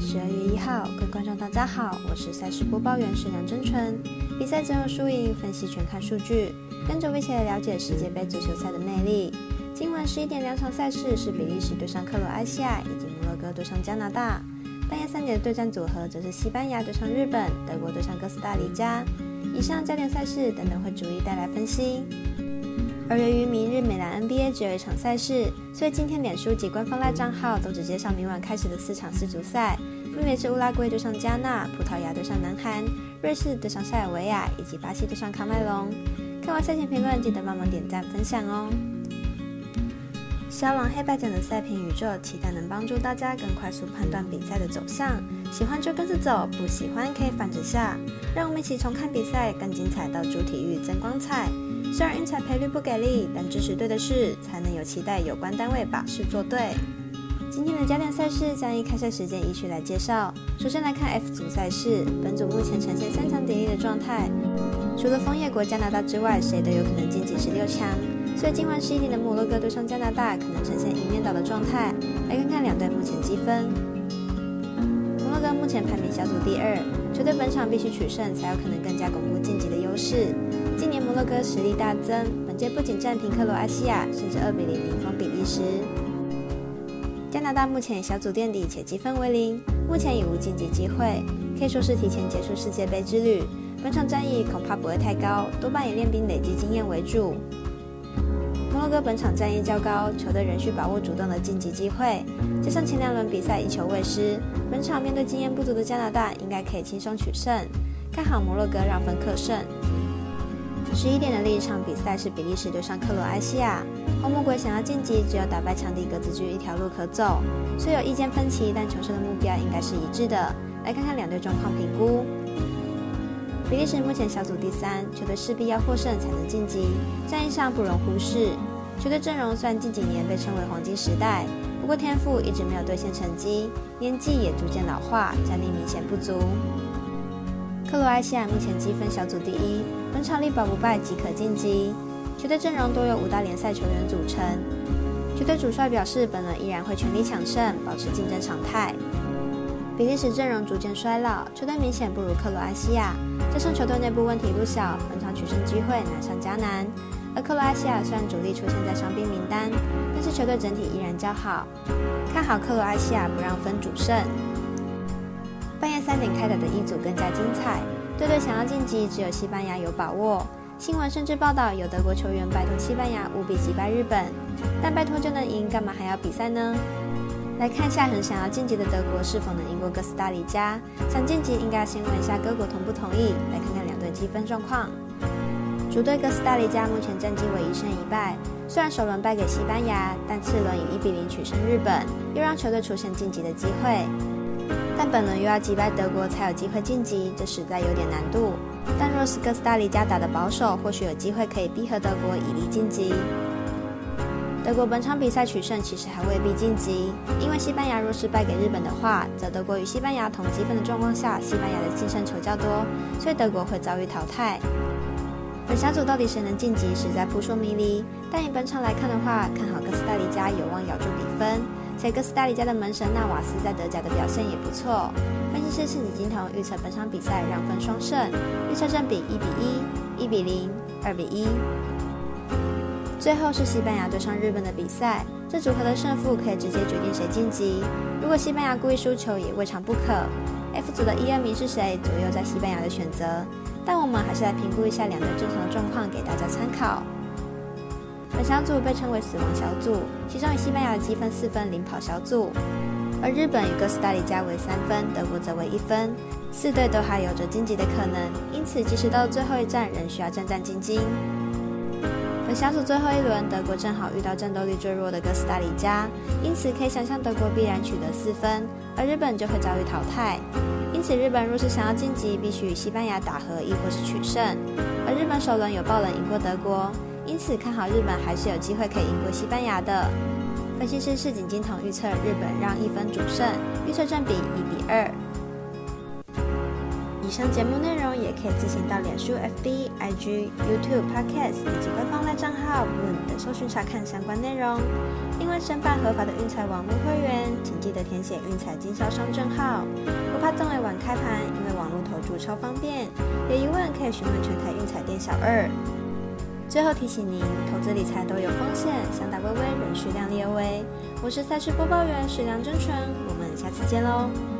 十二月一号，各位观众大家好，我是赛事播报员是梁真纯。比赛只有输赢，分析全看数据，跟着我一起来了解世界杯足球赛的魅力。今晚十一点两场赛事是比利时对上克罗埃西亚，以及摩洛哥对上加拿大。半夜三点的对战组合则是西班牙对上日本，德国对上哥斯达黎加。以上焦点赛事等等会逐一带来分析。而由于明日美兰 NBA 只有一场赛事，所以今天脸书及官方赖账号都只接上明晚开始的四场世足赛，分别是乌拉圭对上加纳、葡萄牙对上南韩、瑞士对上塞尔维亚以及巴西对上喀麦隆。看完赛前评论，记得帮忙点赞分享哦。肖王黑白奖的赛评宇宙，期待能帮助大家更快速判断比赛的走向。喜欢就跟着走，不喜欢可以反着下。让我们一起从看比赛，更精彩到主体育增光彩。虽然运彩赔率不给力，但支持对的事，才能有期待有关单位把事做对。今天的焦点赛事将以开赛时间依序来介绍。首先来看 F 组赛事，本组目前呈现三强鼎立的状态，除了枫叶国加拿大之外，谁都有可能晋级十六强。所以今晚十一点的摩洛哥对上加拿大，可能呈现一面倒的状态。来看看两队目前积分。摩洛哥目前排名小组第二，球队本场必须取胜，才有可能更加巩固晋级的优势。今年摩洛哥实力大增，本届不仅战平克罗埃西亚，甚至二比零零封比利时。加拿大目前小组垫底且积分为零，目前已无晋级机会，可以说是提前结束世界杯之旅。本场战役恐怕不会太高，多半以练兵累积经验为主。摩洛哥本场战役较高，球队仍需把握主动的晋级机会，加上前两轮比赛一球未失，本场面对经验不足的加拿大，应该可以轻松取胜。看好摩洛哥让分克胜。十一点的另一场比赛是比利时对上克罗埃西亚。红魔鬼想要晋级，只有打败强敌格子居一条路可走。虽有意见分歧，但求胜的目标应该是一致的。来看看两队状况评估。比利时目前小组第三，球队势必要获胜才能晋级，战役上不容忽视。球队阵容虽然近几年被称为黄金时代，不过天赋一直没有兑现成绩，年纪也逐渐老化，战力明显不足。克罗埃西亚目前积分小组第一，本场力保不败即可晋级。球队阵容多由五大联赛球员组成。球队主帅表示，本轮依然会全力抢胜，保持竞争常态。比利时阵容逐渐衰老，球队明显不如克罗埃西亚，加上球队内部问题不小，本场取胜机会难上加难。而克罗埃西亚虽然主力出现在伤兵名单，但是球队整体依然较好，看好克罗埃西亚不让分主胜。半夜三点开打的一组更加精彩，队队想要晋级，只有西班牙有把握。新闻甚至报道有德国球员拜托西班牙务必击败日本，但拜托就能赢，干嘛还要比赛呢？来看一下很想要晋级的德国是否能赢过哥斯达黎加？想晋级应该先问一下各国同不同意。来看看两队积分状况。主队哥斯达黎加目前战绩为一胜一败，虽然首轮败给西班牙，但次轮以一比零取胜日本，又让球队出现晋级的机会。但本轮又要击败德国才有机会晋级，这实在有点难度。但若是哥斯达黎加打的保守，或许有机会可以逼和德国以力晋级。德国本场比赛取胜其实还未必晋级，因为西班牙若是败给日本的话，则德国与西班牙同积分的状况下，西班牙的净胜球较多，所以德国会遭遇淘汰。本小组到底谁能晋级，实在扑朔迷离。但以本场来看的话，看好哥斯达黎加有望咬住比分。且哥斯达黎加的门神纳瓦斯在德甲的表现也不错。分析师赤井金童预测本场比赛让分双胜，预测正比一比一、一比零、二比一。最后是西班牙对上日本的比赛，这组合的胜负可以直接决定谁晋级。如果西班牙故意输球也未尝不可。F 组的一二名是谁，左右在西班牙的选择。但我们还是来评估一下两队正常的状况，给大家参考。本小组被称为死亡小组，其中以西班牙的积分四分领跑小组，而日本与哥斯达黎加为三分，德国则为一分，四队都还有着晋级的可能，因此即使到最后一战，仍需要战战兢兢。本小组最后一轮，德国正好遇到战斗力最弱的哥斯达黎加，因此可以想象德国必然取得四分，而日本就会遭遇淘汰。因此，日本若是想要晋级，必须与西班牙打和，亦或是取胜。而日本首轮有爆冷赢过德国。因此，看好日本还是有机会可以赢过西班牙的。分析师市井金童预测日本让一分主胜，预测正比一比二。以上节目内容也可以自行到脸书、FB、IG、YouTube、Podcast 以及官方赖账号 Moon 等搜寻查看相关内容。另外，申办合法的运彩网络会员，请记得填写运彩经销商证号。不怕中尾晚开盘，因为网络投注超方便。有疑问可以询问全台运彩店小二。最后提醒您，投资理财都有风险，想打微微，仍需量力而为。我是赛事播报员史梁真纯，我们下次见喽。